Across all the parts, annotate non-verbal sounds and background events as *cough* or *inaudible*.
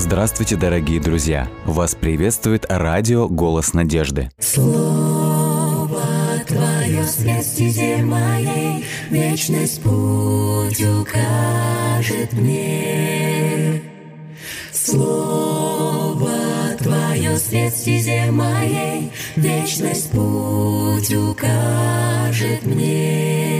Здравствуйте, дорогие друзья! Вас приветствует радио «Голос надежды». Слово Твое свет моей, Вечность путь укажет мне. Слово Твое свет моей, Вечность путь укажет мне.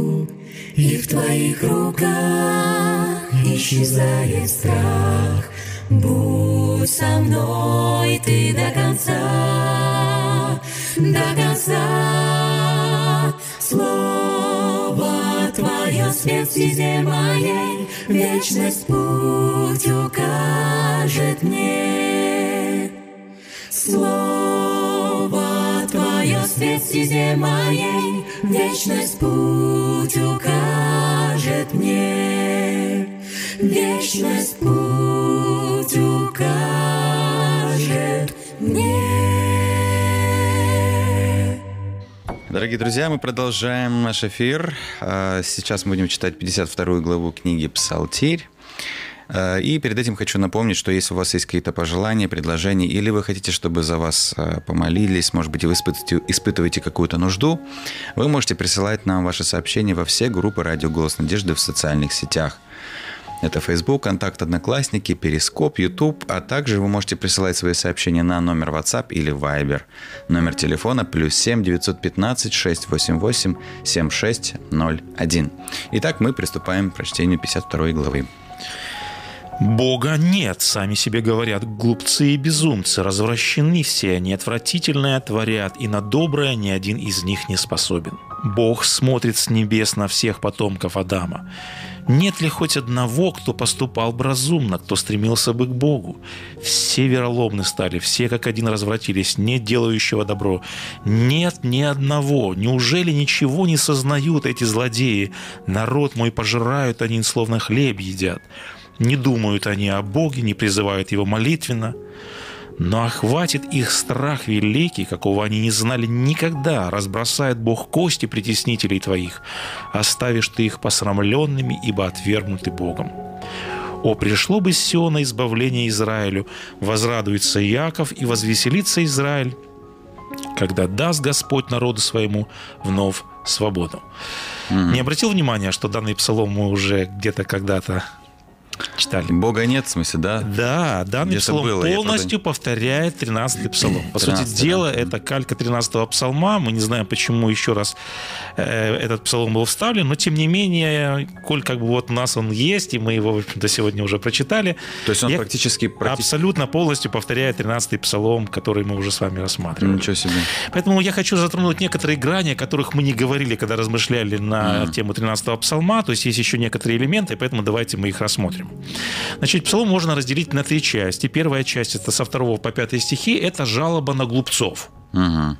И в Твоих руках исчезает страх. Будь со мной Ты до конца, до конца. Слово Твое свет стезе моей, Вечность путь укажет мне. Слово Твое свет стезе моей, Вечность путь Дорогие друзья, мы продолжаем наш эфир. А, Сейчас мы будем читать 52 главу книги «Псалтирь». А, И перед этим хочу напомнить, что если у вас есть какие-то пожелания, предложения, или вы хотите, чтобы за вас а, помолились, может быть, вы испытываете, испытываете какую-то нужду, вы можете присылать нам ваши сообщения во все группы «Радио Голос Надежды» в социальных сетях. Это Facebook, Контакт Одноклассники, Перископ, YouTube, а также вы можете присылать свои сообщения на номер WhatsApp или Viber. Номер телефона плюс 7 915 688 7601. Итак, мы приступаем к прочтению 52 главы. Бога нет, сами себе говорят, глупцы и безумцы, развращены все они, отвратительное творят, и на доброе ни один из них не способен. Бог смотрит с небес на всех потомков Адама. Нет ли хоть одного, кто поступал бы разумно, кто стремился бы к Богу? Все вероломны стали, все как один развратились, нет делающего добро. Нет ни одного. Неужели ничего не сознают эти злодеи? Народ мой пожирают они, словно хлеб едят. Не думают они о Боге, не призывают Его молитвенно. Но охватит их страх великий, какого они не знали никогда. Разбросает Бог кости притеснителей твоих. Оставишь ты их посрамленными, ибо отвергнуты Богом. О, пришло бы с Сиона избавление Израилю, возрадуется Яков и возвеселится Израиль, когда даст Господь народу своему вновь свободу. Не обратил внимания, что данный псалом мы уже где-то когда-то читали? Бога нет, в смысле, да? Да, данный Где-то псалом было, полностью повторяет 13-й псалом. По 13-й, сути дела, да. это калька 13-го псалма. Мы не знаем, почему еще раз э, этот псалом был вставлен, но тем не менее, коль как бы вот у нас он есть, и мы его, в общем-то, сегодня уже прочитали. То есть он я практически... практи- Абсолютно полностью повторяет 13-й псалом, который мы уже с вами рассматривали. Ничего себе. Поэтому я хочу затронуть некоторые грани, о которых мы не говорили, когда размышляли на тему 13-го псалма. То есть есть еще некоторые элементы, поэтому давайте мы их рассмотрим. Значит, псалом можно разделить на три части. Первая часть, это со 2 по 5 стихи, это жалоба на глупцов Мгм.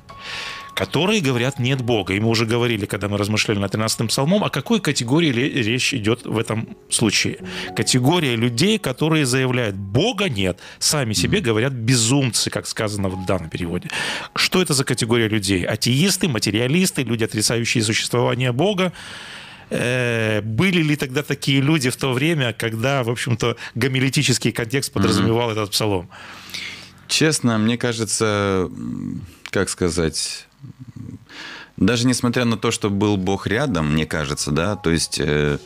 которые говорят «нет Бога». И мы уже говорили, когда мы размышляли над 13-м псалмом, о какой категории речь идет в этом случае. Категория людей, которые заявляют «Бога нет», сами себе говорят «безумцы», как сказано в данном переводе. Что это за категория людей? Атеисты, материалисты, люди, отрицающие существование Бога, были ли тогда такие люди в то время, когда, в общем-то, гомилетический контекст подразумевал этот псалом? Честно, мне кажется, как сказать, даже несмотря на то, что был Бог рядом, мне кажется, да, то есть э,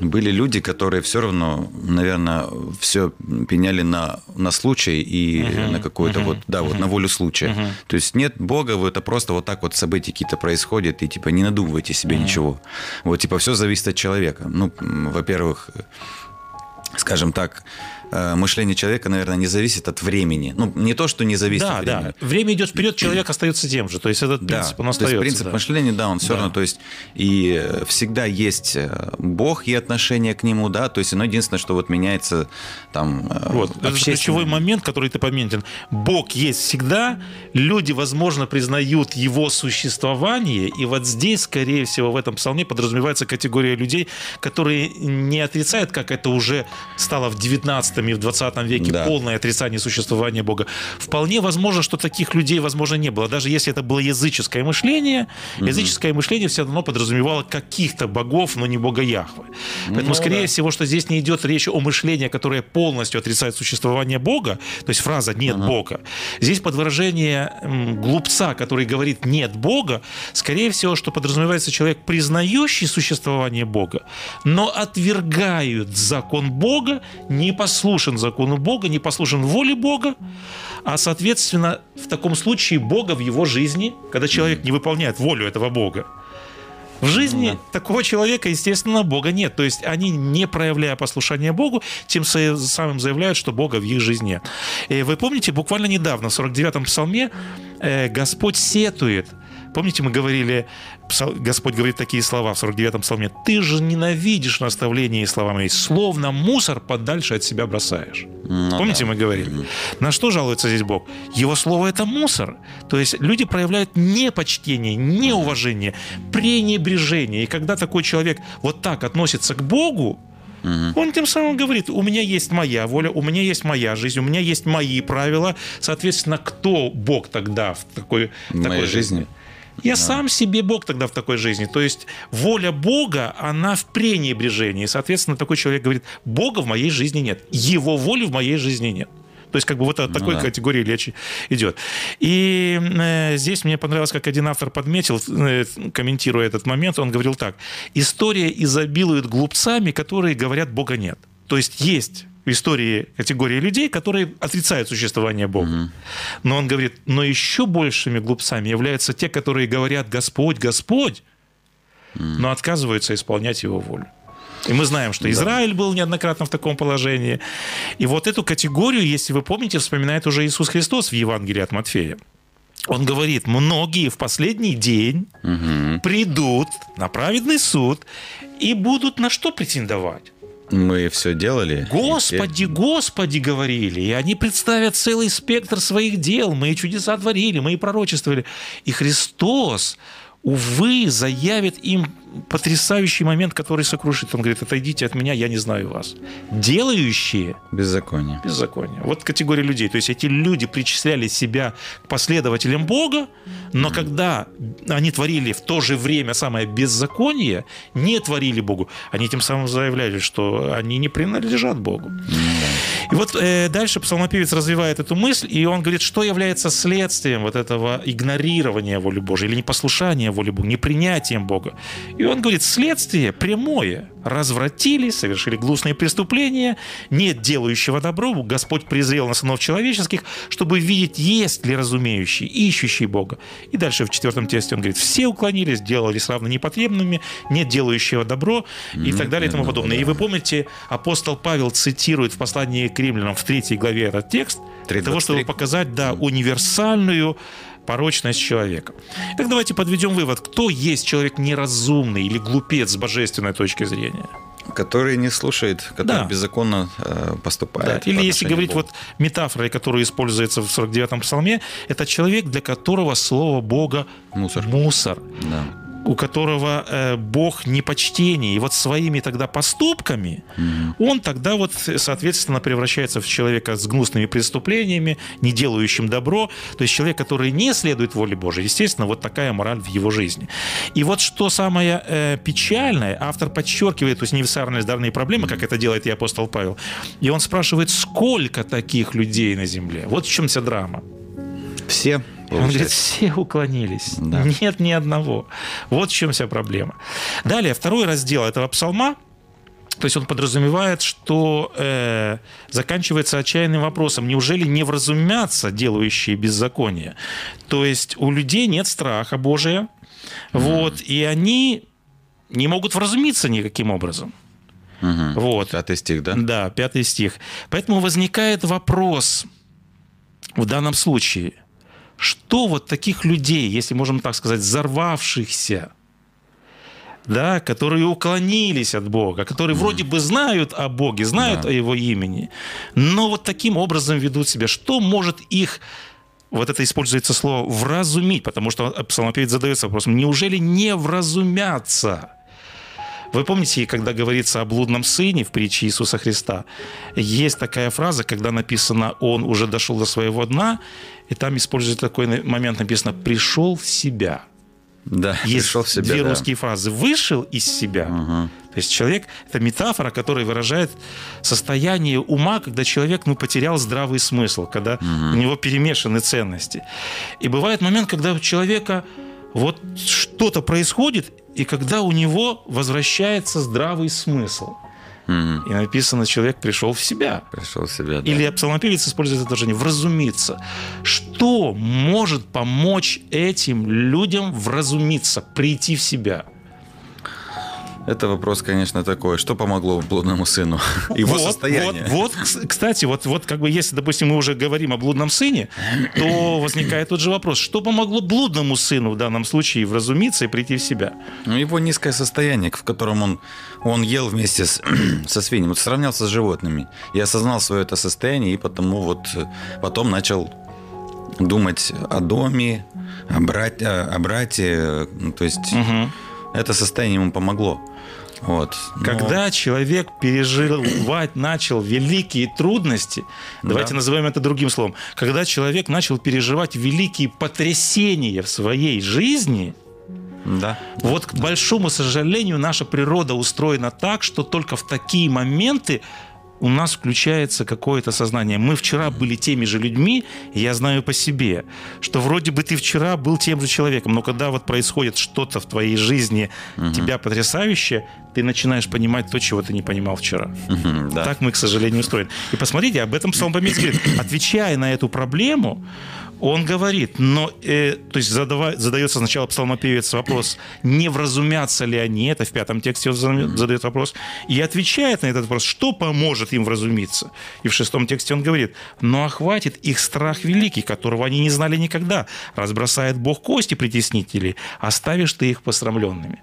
были люди, которые все равно, наверное, все пеняли на, на случай и uh-huh, на какой-то uh-huh, вот, да, uh-huh, вот на волю случая. Uh-huh. То есть нет Бога, это просто вот так вот события какие-то происходят, и типа не надумывайте себе uh-huh. ничего. Вот типа все зависит от человека. Ну, во-первых, скажем так, мышление человека, наверное, не зависит от времени. Ну, не то, что не зависит да, от времени. Да, время идет вперед, человек остается тем же. То есть этот принцип, да, он остается. То есть принцип да. мышления, да, он все да. равно, то есть и всегда есть э, Бог и отношение к нему, да, то есть оно единственное, что вот меняется там э, Вот, это ключевой момент, который ты пометил. Бог есть всегда, люди, возможно, признают его существование, и вот здесь, скорее всего, в этом псалме подразумевается категория людей, которые не отрицают, как это уже стало в 19 и в 20 веке да. полное отрицание существования Бога. Вполне возможно, что таких людей, возможно, не было. Даже если это было языческое мышление, угу. языческое мышление все равно подразумевало каких-то богов, но не Бога Яхвы. Поэтому, ну, скорее да. всего, что здесь не идет речь о мышлении, которое полностью отрицает существование Бога, то есть фраза «нет угу. Бога». Здесь под выражение глупца, который говорит «нет Бога», скорее всего, что подразумевается человек, признающий существование Бога, но отвергает закон Бога, не послушен закону Бога, не послушен воле Бога, а, соответственно, в таком случае Бога в его жизни, когда человек не выполняет волю этого Бога, в жизни да. такого человека, естественно, Бога нет. То есть они, не проявляя послушания Богу, тем самым заявляют, что Бога в их жизни нет. И вы помните, буквально недавно, в 49-м псалме, э, Господь сетует. Помните, мы говорили, Господь говорит такие слова в 49-м псалме. «Ты же ненавидишь наставления и слова мои, словно мусор подальше от себя бросаешь». Ну, Помните, да. мы говорили? Mm-hmm. На что жалуется здесь Бог? Его слово – это мусор. То есть люди проявляют непочтение, неуважение, пренебрежение. И когда такой человек вот так относится к Богу, Угу. Он тем самым говорит, у меня есть моя воля, у меня есть моя жизнь, у меня есть мои правила. Соответственно, кто Бог тогда в такой, в такой жизни? жизни? Я да. сам себе Бог тогда в такой жизни. То есть воля Бога, она в пренебрежении. Соответственно, такой человек говорит, Бога в моей жизни нет. Его воли в моей жизни нет. То есть как бы вот от ну, такой да. категории речи идет. И э, здесь мне понравилось, как один автор подметил, э, комментируя этот момент, он говорил так. История изобилует глупцами, которые говорят «Бога нет». То есть есть в истории категории людей, которые отрицают существование Бога. Угу. Но он говорит, но еще большими глупцами являются те, которые говорят «Господь, Господь», угу. но отказываются исполнять Его волю. И мы знаем, что Израиль был неоднократно в таком положении. И вот эту категорию, если вы помните, вспоминает уже Иисус Христос в Евангелии от Матфея. Он говорит, многие в последний день угу. придут на праведный суд и будут на что претендовать? Мы все делали. Господи, и... Господи, говорили. И они представят целый спектр своих дел. Мы и чудеса творили, мы и пророчествовали. И Христос, увы, заявит им потрясающий момент, который сокрушит. Он говорит, отойдите от меня, я не знаю вас. Делающие... Беззаконие. Беззаконие. Вот категория людей. То есть эти люди причисляли себя к последователям Бога, но mm-hmm. когда они творили в то же время самое беззаконие, не творили Богу, они тем самым заявляли, что они не принадлежат Богу. Mm-hmm. И вот э, дальше псалмопевец развивает эту мысль, и он говорит, что является следствием вот этого игнорирования воли Божьей или непослушания воли Бога, непринятием Бога. И он говорит, следствие прямое. Развратили, совершили гнусные преступления, нет делающего добро, Господь презрел на сынов человеческих, чтобы видеть, есть ли разумеющий, ищущий Бога. И дальше в четвертом тексте он говорит, все уклонились, делались равно непотребными, нет делающего добро и так далее и тому подобное. И вы помните, апостол Павел цитирует в послании к римлянам в третьей главе этот текст, для того, чтобы показать, да, универсальную порочность человека. Так давайте подведем вывод, кто есть человек неразумный или глупец с божественной точки зрения? Который не слушает, который да. беззаконно э, поступает. Да. Или если говорить вот метафорой, которая используется в 49-м псалме, это человек, для которого слово Бога мусор. мусор. Да у которого э, Бог непочтение. И вот своими тогда поступками mm-hmm. он тогда вот, соответственно, превращается в человека с гнусными преступлениями, не делающим добро. То есть человек, который не следует воле Божией. Естественно, вот такая мораль в его жизни. И вот что самое э, печальное, автор подчеркивает универсальность данной проблемы, как это делает и апостол Павел. И он спрашивает, сколько таких людей на земле? Вот в чем вся драма. Все он говорит, все уклонились. Да. Нет ни одного. Вот в чем вся проблема. Далее, второй раздел этого псалма То есть он подразумевает, что э, заканчивается отчаянным вопросом, неужели не вразумятся делающие беззаконие? То есть у людей нет страха Божия, вот, и они не могут вразумиться никаким образом. Угу. Вот. Пятый стих, да? Да, пятый стих. Поэтому возникает вопрос в данном случае, что вот таких людей, если можем так сказать, взорвавшихся, да, которые уклонились от Бога, которые mm. вроде бы знают о Боге, знают да. о Его имени, но вот таким образом ведут себя. Что может их вот это используется слово «вразумить», потому что псалмопевец задается вопросом, неужели не вразумятся? Вы помните, когда говорится о блудном сыне в притче Иисуса Христа, есть такая фраза, когда написано «он уже дошел до своего дна», и там используется такой момент, написано «пришел в себя». Да, есть пришел в себя, две да. русские фразы. Вышел из себя. Угу. То есть человек – это метафора, которая выражает состояние ума, когда человек ну, потерял здравый смысл, когда угу. у него перемешаны ценности. И бывает момент, когда у человека вот что-то происходит, и когда у него возвращается здравый смысл. Угу. И написано, человек пришел в себя. Пришел в себя, да. Или псалмопевец использует это выражение «вразумиться». Что может помочь этим людям вразумиться, прийти в себя? Это вопрос, конечно, такой. Что помогло блудному сыну? Его вот, состояние. Вот, вот, кстати, вот, вот как бы если, допустим, мы уже говорим о блудном сыне, то *clears throat* возникает тот же вопрос. Что помогло блудному сыну в данном случае вразумиться и прийти в себя? Ну, его низкое состояние, в котором он, он ел вместе с, *clears throat* со свиньями, вот сравнялся с животными. И осознал свое это состояние, и потому вот потом начал думать о доме, о, брат, о брате. Ну, то есть Угу. Это состояние ему помогло. Вот. Но- Когда человек переживать начал великие трудности, давайте назовем это другим словом, когда человек начал переживать великие потрясения в своей жизни, Да. вот к большому сожалению наша природа устроена так, что только в такие моменты у нас включается какое-то сознание. Мы вчера были теми же людьми, я знаю по себе, что вроде бы ты вчера был тем же человеком, но когда вот происходит что-то в твоей жизни, тебя потрясающее, ты начинаешь понимать то, чего ты не понимал вчера. Мгм, да. Так мы, к сожалению, устроены. И посмотрите, об этом псалмопевец говорит. Отвечая на эту проблему, он говорит, но, э, то есть задава- задается сначала псалмопевец вопрос, не вразумятся ли они, это в пятом тексте он зада- задает вопрос, и отвечает на этот вопрос, что поможет им вразумиться. И в шестом тексте он говорит, но охватит их страх великий, которого они не знали никогда, разбросает Бог кости притеснителей, оставишь ты их посрамленными.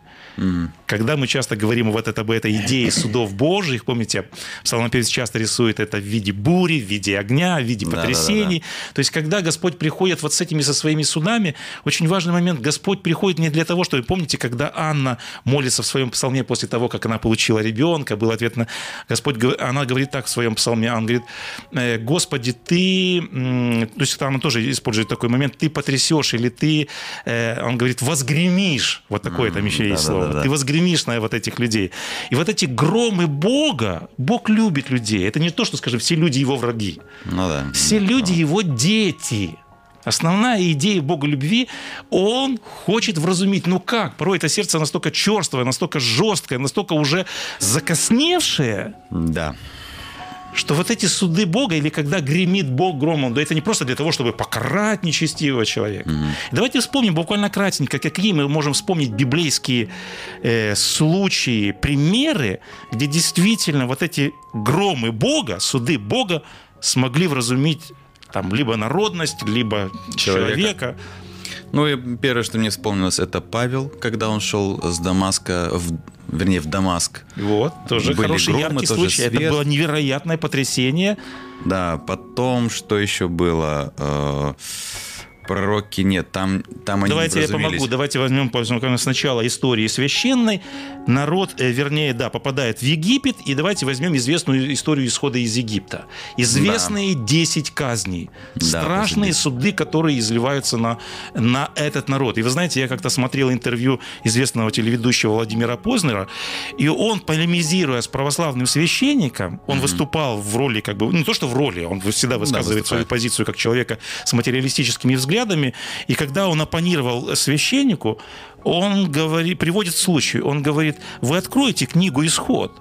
Когда мы часто говорим вот это, об этой идее судов Божьих, помните, псалмопевец часто рисует это в виде бури, в виде огня, в виде Да, да, да, потрясений. То есть, когда Господь приходит вот с этими, со своими судами, очень важный момент, Господь приходит не для того, чтобы, помните, когда Анна молится в своем псалме после того, как она получила ребенка, был ответ на Господь, она говорит так в своем псалме, она говорит, «Э, Господи, ты, то есть она тоже использует такой момент, ты потрясешь или ты, э, он говорит, возгремишь, вот такое там еще есть слово, ты возгремишь на вот этих людей. И вот эти громы Бога, Бог любит людей. Это не то, что, скажем, все люди его враги. Ну да. Все люди его дети. Основная идея Бога любви, он хочет вразумить. Ну как? Порой это сердце настолько черствое, настолько жесткое, настолько уже закосневшее, Да. что вот эти суды Бога, или когда гремит Бог громом, да это не просто для того, чтобы покарать нечестивого человека. Давайте вспомним буквально кратенько, какие мы можем вспомнить библейские э, случаи, примеры, где действительно вот эти громы Бога, суды Бога смогли вразумить там либо народность, либо Человека. человека. Ну и первое, что мне вспомнилось, это Павел, когда он шел с Дамаска, в, вернее, в Дамаск. Вот, тоже Были хороший громы, яркий тоже случай. Это свет. было невероятное потрясение. Да, потом, что еще было? Э, пророки нет, там, там они Давайте я помогу. Давайте возьмем сначала истории священной. Народ, э, вернее, да, попадает в Египет. И давайте возьмем известную историю исхода из Египта. Известные 10 казней. Да, Страшные даже суды, которые изливаются на, на этот народ. И вы знаете, я как-то смотрел интервью известного телеведущего Владимира Познера, и он, полемизируя с православным священником, он выступал в роли, как бы, не то, что в роли, он всегда высказывает свою выступает. позицию как человека с материалистическими взглядами. И когда он оппонировал священнику, он говорит, приводит случай. Он говорит, вы откроете книгу «Исход».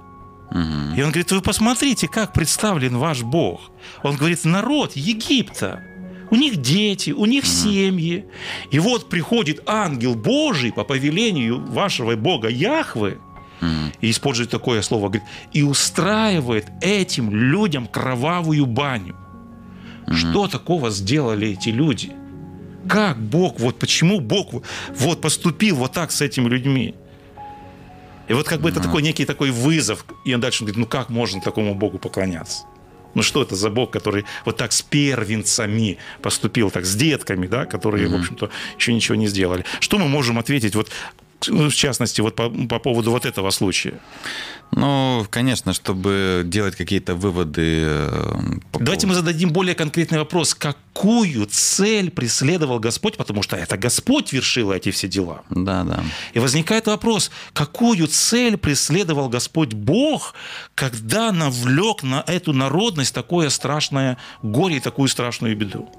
И он говорит, вы посмотрите, как представлен ваш Бог. Он говорит, народ Египта. У них дети, у них семьи. И вот приходит ангел Божий по повелению вашего Бога Яхвы, и использует такое слово, говорит, и устраивает этим людям кровавую баню. Что такого сделали эти люди? Как Бог, вот почему Бог вот поступил вот так с этими людьми? И вот как бы это такой некий такой вызов. И он дальше говорит, ну как можно такому Богу поклоняться? Ну что это за Бог, который вот так с первенцами поступил, так с детками, да, которые, в общем-то, еще ничего не сделали. Что мы можем ответить вот ну, в частности, вот по, по поводу вот этого случая? Ну, конечно, чтобы делать какие-то выводы. Э, по Давайте мы зададим более конкретный вопрос. Какую цель преследовал Господь? Потому что это Господь вершил эти все дела. Да, да. И возникает вопрос, какую цель преследовал Господь Бог, когда навлек на эту народность такое страшное горе и такую страшную беду?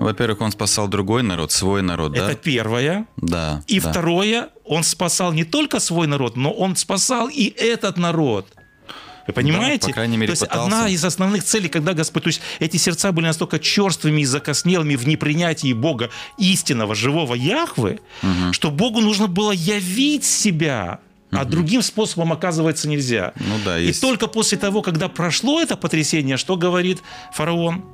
Во-первых, он спасал другой народ, свой народ, Это да? Это первое. Да. И да. второе, он спасал не только свой народ, но он спасал и этот народ. Вы понимаете? Да, по крайней мере, то есть пытался. одна из основных целей, когда Господь, то есть эти сердца были настолько черствыми и закоснелыми в непринятии Бога истинного, живого Яхвы, угу. что Богу нужно было явить себя, а другим способом, оказывается, нельзя. Ну да, есть... И только после того, когда прошло это потрясение, что говорит фараон?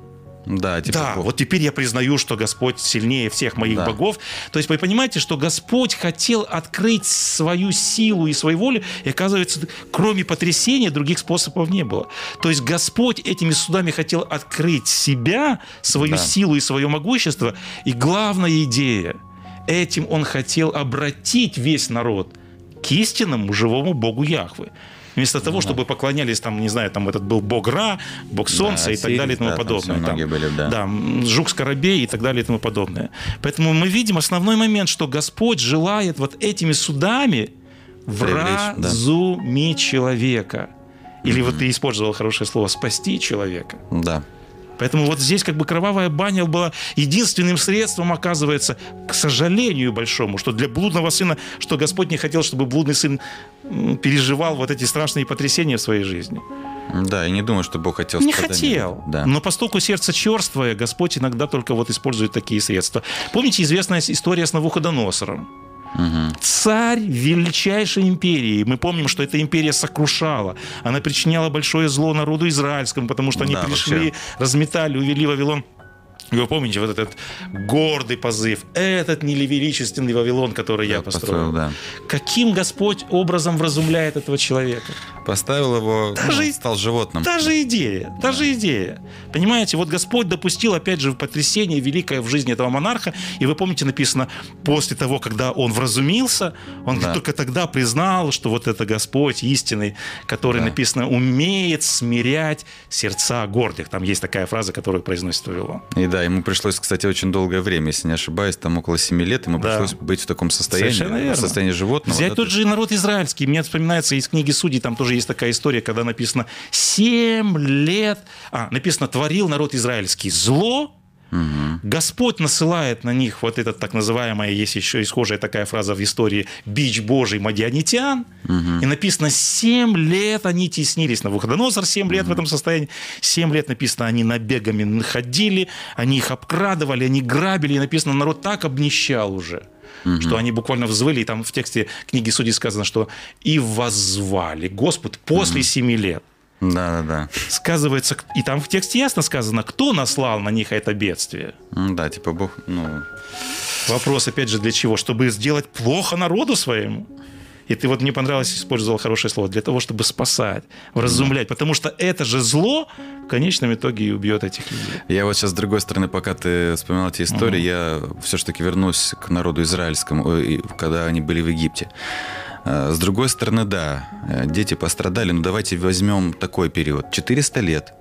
Да, типа, да вот теперь я признаю, что Господь сильнее всех моих да. богов. То есть вы понимаете, что Господь хотел открыть свою силу и свою волю, и оказывается, кроме потрясения других способов не было. То есть Господь этими судами хотел открыть себя, свою да. силу и свое могущество. И главная идея, этим Он хотел обратить весь народ к истинному живому Богу Яхвы. Вместо того, ну, чтобы поклонялись, там, не знаю, там этот был бог Ра, бог Солнца да, и так далее и тому да, подобное. Там, там, были, да. да, Жук Скоробей и так далее и тому подобное. Поэтому мы видим основной момент, что Господь желает вот этэтими судами вразумить да. человека. Или mm-hmm. вот ты использовал хорошее слово «спасти человека». Да. Поэтому вот здесь как бы кровавая баня была единственным средством, оказывается, к сожалению большому, что для блудного сына, что Господь не хотел, чтобы блудный сын переживал вот эти страшные потрясения в своей жизни. Да, и не думаю, что Бог хотел Не хотел. Да. Но поскольку сердце черствое, Господь иногда только вот использует такие средства. Помните известная история с Навуходоносором? Угу. Царь величайшей империи. Мы помним, что эта империя сокрушала. Она причиняла большое зло народу израильскому, потому что они да, пришли, вообще. разметали, увели Вавилон вы помните вот этот гордый позыв, этот нелевеличественный Вавилон, который я, я построил. построил да. Каким Господь образом вразумляет этого человека? Поставил его, та ну, стал животным. Та же идея, та же идея. Понимаете, вот Господь допустил, опять же, потрясение великое в жизни этого монарха, и вы помните, написано, после того, когда он вразумился, он да. только тогда признал, что вот это Господь истинный, который, да. написано, умеет смирять сердца гордых. Там есть такая фраза, которую произносит Вавилон. И да, ему пришлось, кстати, очень долгое время, если не ошибаюсь, там около 7 лет ему да. пришлось быть в таком состоянии, Совершенно верно. состоянии животного. Взять да, тот же народ израильский. Мне вспоминается из книги Судей, там тоже есть такая история, когда написано 7 лет, а, написано, творил народ израильский зло, Угу. Господь насылает на них вот этот так называемая, есть еще и схожая такая фраза в истории, бич Божий мадианитян. Угу. И написано, 7 лет они теснились. на Навуходоносор 7 лет угу. в этом состоянии. 7 лет написано, они набегами ходили, они их обкрадывали, они грабили. И написано, народ так обнищал уже угу. что они буквально взвыли, и там в тексте книги Судей сказано, что «и воззвали Господь после угу. семи лет». Да, да, да. Сказывается, и там в тексте ясно сказано, кто наслал на них это бедствие. Да, типа Бог, ну... Вопрос, опять же, для чего? Чтобы сделать плохо народу своему? И ты вот мне понравилось, использовал хорошее слово, для того, чтобы спасать, вразумлять. Потому что это же зло в конечном итоге и убьет этих людей. Я вот сейчас, с другой стороны, пока ты вспоминал эти истории, угу. я все-таки вернусь к народу израильскому, когда они были в Египте. Э, с другой стороны, да, э, дети пострадали, но давайте возьмем такой период. 400 лет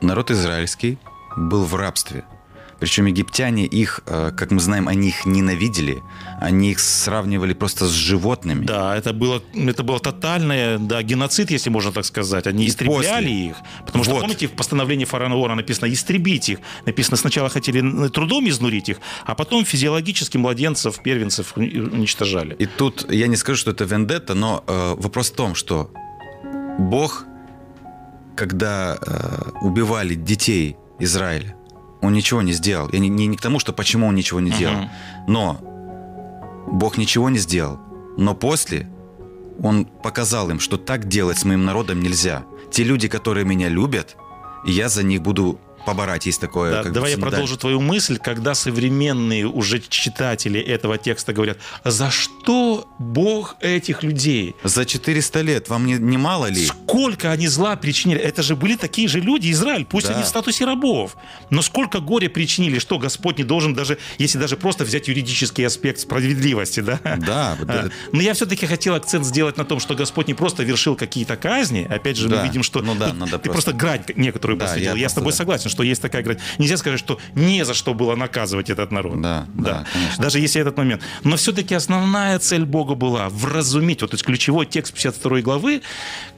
народ израильский был в рабстве – причем египтяне их, э, как мы знаем, они их ненавидели, они их сравнивали просто с животными. Да, это было, это было тотальное, да, геноцид, если можно так сказать. Они И истребляли после. их. Потому что, вот. помните, в постановлении фараона написано «истребить их». Написано, сначала хотели трудом изнурить их, а потом физиологически младенцев, первенцев уничтожали. И тут я не скажу, что это вендетта, но э, вопрос в том, что Бог, когда э, убивали детей Израиля, он ничего не сделал. Я не, не, не к тому, что почему он ничего не делал. Мгм. Но Бог ничего не сделал. Но после он показал им, что так делать с моим народом нельзя. Те люди, которые меня любят, я за них буду поборать. Есть такое. Да, давай я продолжу твою мысль, когда современные уже читатели этого текста говорят, «А за что Бог этих людей? За 400 лет вам не, не мало ли? Сколько они зла причинили? Это же были такие же люди, Израиль, пусть Да. они в статусе рабов. Но сколько горя причинили, что Господь не должен даже, если даже просто взять юридический аспект справедливости, да? Да, А, да. Но я все-таки хотел акцент сделать на том, что Господь не просто вершил какие-то казни. Опять же, Да. мы видим, что Ну да, надо ты просто- просто грань некоторую Да, посвятил. я Я, с тобой да. согласен, что есть такая грань. Нельзя сказать, что не за что было наказывать этот народ. Да, да, конечно. Даже если этот момент. Но все-таки основная цель Бога была вразумить. Вот то есть ключевой текст 52 главы.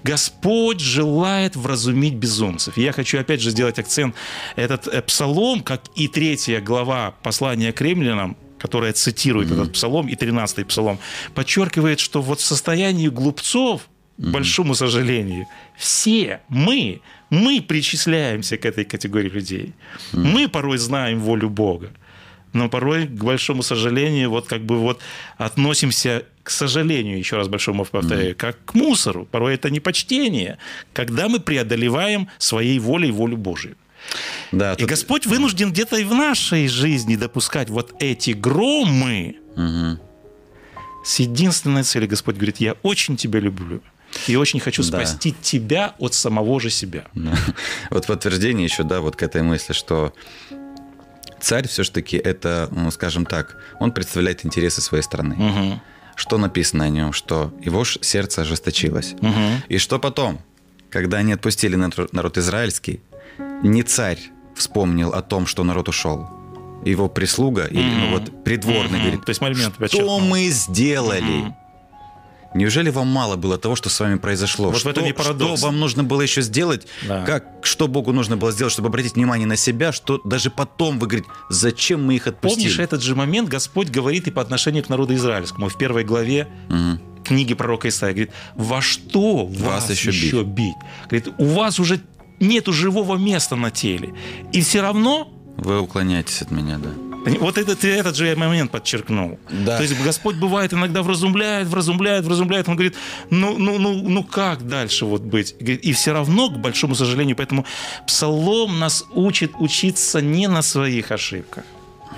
Господь желает вразумить безумцев. И я хочу опять же сделать акцент. Этот э, псалом, как и третья глава послания к римлянам, которая цитирует этот псалом, и 13 псалом, подчеркивает, что вот в состоянии глупцов, большому сожалению, все мы, мы причисляемся к этой категории людей. Мы порой знаем волю Бога. Но порой, к большому сожалению, вот как бы вот относимся, к сожалению, еще раз большому повторяю, как к мусору. Порой это непочтение, когда мы преодолеваем своей волей волю Божию. Да, И тут- Господь вынужден где-то и в нашей жизни допускать вот эти громы Мгм. с единственной целью. Господь говорит, я очень тебя люблю. И очень хочу Да. спасти тебя от самого же себя. Да. Вот подтверждение еще, да, вот к этой мысли, что царь все-таки это, ну, скажем так, он представляет интересы своей страны. Мгм. Что написано о нем? Что его сердце ожесточилось. Мгм. И что потом? Когда они отпустили нар- народ израильский, не царь вспомнил о том, что народ ушел. Его прислуга, или ну, вот придворный, Мгм. говорит, То есть момент что подчеркнул. мы сделали? Мгм. Неужели вам мало было того, что с вами произошло? Вот в что, этом и парадокс. что вам нужно было еще сделать? Да. Как, что Богу нужно было сделать, чтобы обратить внимание на себя, что даже потом вы говорите, зачем мы их отпустили? Помнишь, этот же момент Господь говорит и по отношению к народу израильскому. В первой главе Мгм. книги пророка Исаия говорит, во что вас, Вас еще еще, бить? Говорит, у вас уже нету живого места на теле. И все равно Вы уклоняетесь от меня, да. Вот этот, этот же я момент подчеркнул. Да. То есть Господь бывает иногда вразумляет, вразумляет, вразумляет. Он говорит, ну, ну, ну, ну как дальше вот быть? И все равно, к большому сожалению, поэтому Псалом нас учит учиться не на своих ошибках.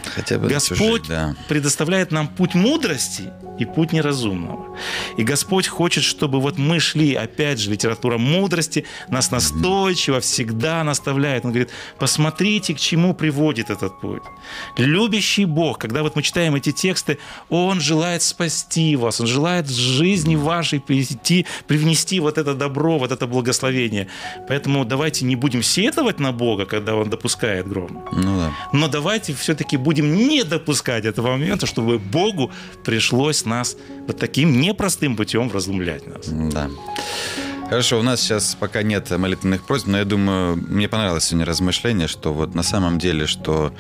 Хотя бы Господь чужих, да. предоставляет нам путь мудрости и путь неразумного. И Господь хочет, чтобы вот мы шли, опять же, литература мудрости нас настойчиво всегда наставляет. Он говорит, посмотрите, к чему приводит этот путь. Любящий Бог, когда вот мы читаем эти тексты, Он желает спасти вас, Он желает в жизни вашей привнести, привнести вот это добро, вот это благословение. Поэтому давайте не будем сетовать на Бога, когда Он допускает гром. Ну да. Но давайте все-таки будем не допускать этого момента, чтобы Богу пришлось нас вот таким непростым путем вразумлять нас. Да. Хорошо, у нас сейчас пока нет молитвенных просьб, но я думаю, мне понравилось сегодня размышление, что вот на самом деле, что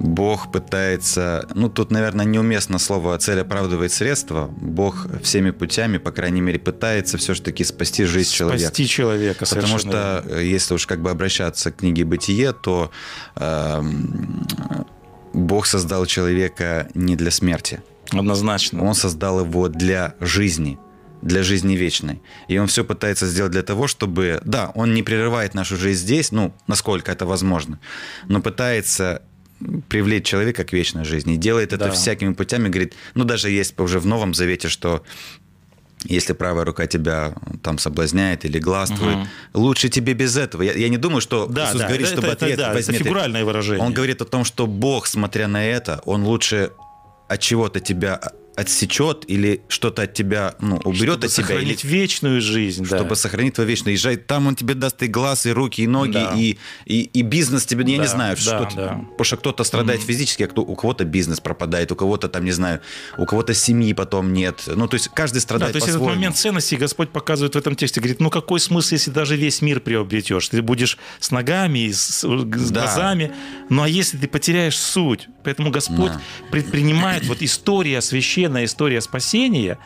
Бог пытается, ну тут, наверное, неуместно слово «цель оправдывает средства». Бог всеми путями, по крайней мере, пытается все-таки спасти жизнь человека. Спасти человека. Потому что, э, если уж как бы обращаться к книге «Бытие», то эм, Бог создал человека не для смерти. Однозначно. Он создал его для жизни, для жизни вечной. И он все пытается сделать для того, чтобы... Да, он не прерывает нашу жизнь здесь, ну, насколько это возможно, но пытается привлечь человека к вечной жизни. И делает это Да. всякими путями. Говорит, ну, даже есть уже в Новом Завете, что если правая рука тебя там соблазняет или гластвует, Мгм. лучше тебе без этого. Я, я не думаю, что Да, Иисус да, говорит, это- чтобы это- ответ да, это возьми ты. фигуральное выражение. Он говорит о том, что Бог, смотря на это, он лучше от чего-то тебя отсечет или что-то от тебя ну, уберет Чтобы от тебя, или сохранить вечную жизнь. да. чтобы сохранить твою вечную. Езжай, там он тебе даст и глаз, и руки, и ноги, Да. и, и, и бизнес тебе, я Да, не знаю, да, что да. Потому что кто-то страдает физически, а кто, у кого-то бизнес пропадает, у кого-то там, не знаю, у кого-то семьи потом нет. Ну, то есть каждый Да, страдает то есть этот момент ценности Господь показывает в этом тексте. Говорит, ну какой смысл, если даже весь мир приобретешь? Ты будешь с ногами, и с, с Да. глазами. Ну а если ты потеряешь суть? Поэтому Господь Да. предпринимает, вот история, священная история спасения,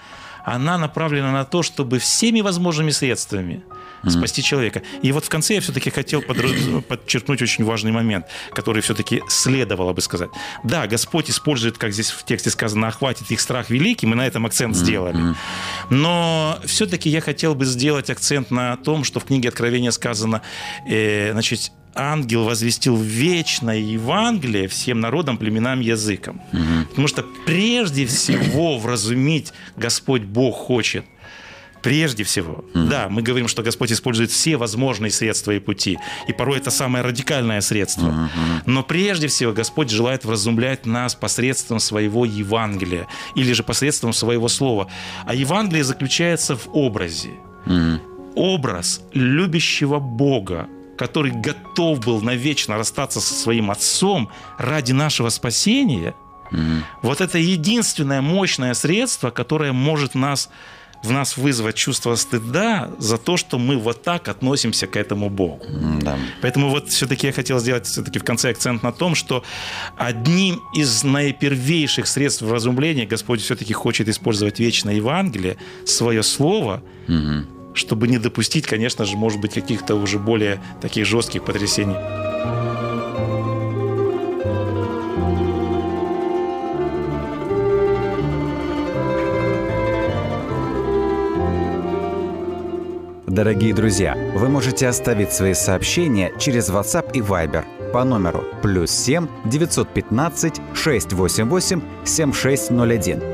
она направлена на то, чтобы всеми возможными средствами спасти человека. И вот в конце я все-таки хотел *clears throat* подчеркнуть очень важный момент, который все-таки следовало бы сказать. Да, Господь использует, как здесь в тексте сказано, охватит их страх великий, мы на этом акцент сделали. Но все-таки я хотел бы сделать акцент на том, что в книге Откровения сказано, э, значит, ангел возвестил вечное Евангелие всем народам, племенам, языкам. Угу. Потому что прежде всего вразумить Господь Бог хочет Прежде всего, mm да, мы говорим, что Господь использует все возможные средства и пути, и порой это самое радикальное средство. Mm-hmm. Но прежде всего Господь желает вразумлять нас посредством своего Евангелия или же посредством своего слова. А Евангелие заключается в образе. Mm-hmm. Образ любящего Бога, который готов был навечно расстаться со своим отцом ради нашего спасения, mm-hmm. вот это единственное мощное средство, которое может нас в нас вызвать чувство стыда за то, что мы вот так относимся к этому Богу. Да. Поэтому вот все-таки я хотел сделать все-таки в конце акцент на том, что одним из наипервейших средств вразумления Господь все-таки хочет использовать вечное Евангелие, свое слово, угу. Чтобы не допустить, конечно же, может быть, каких-то уже более таких жестких потрясений. Дорогие друзья, вы можете оставить свои сообщения через WhatsApp и Viber по номеру плюс 7 915 688 7601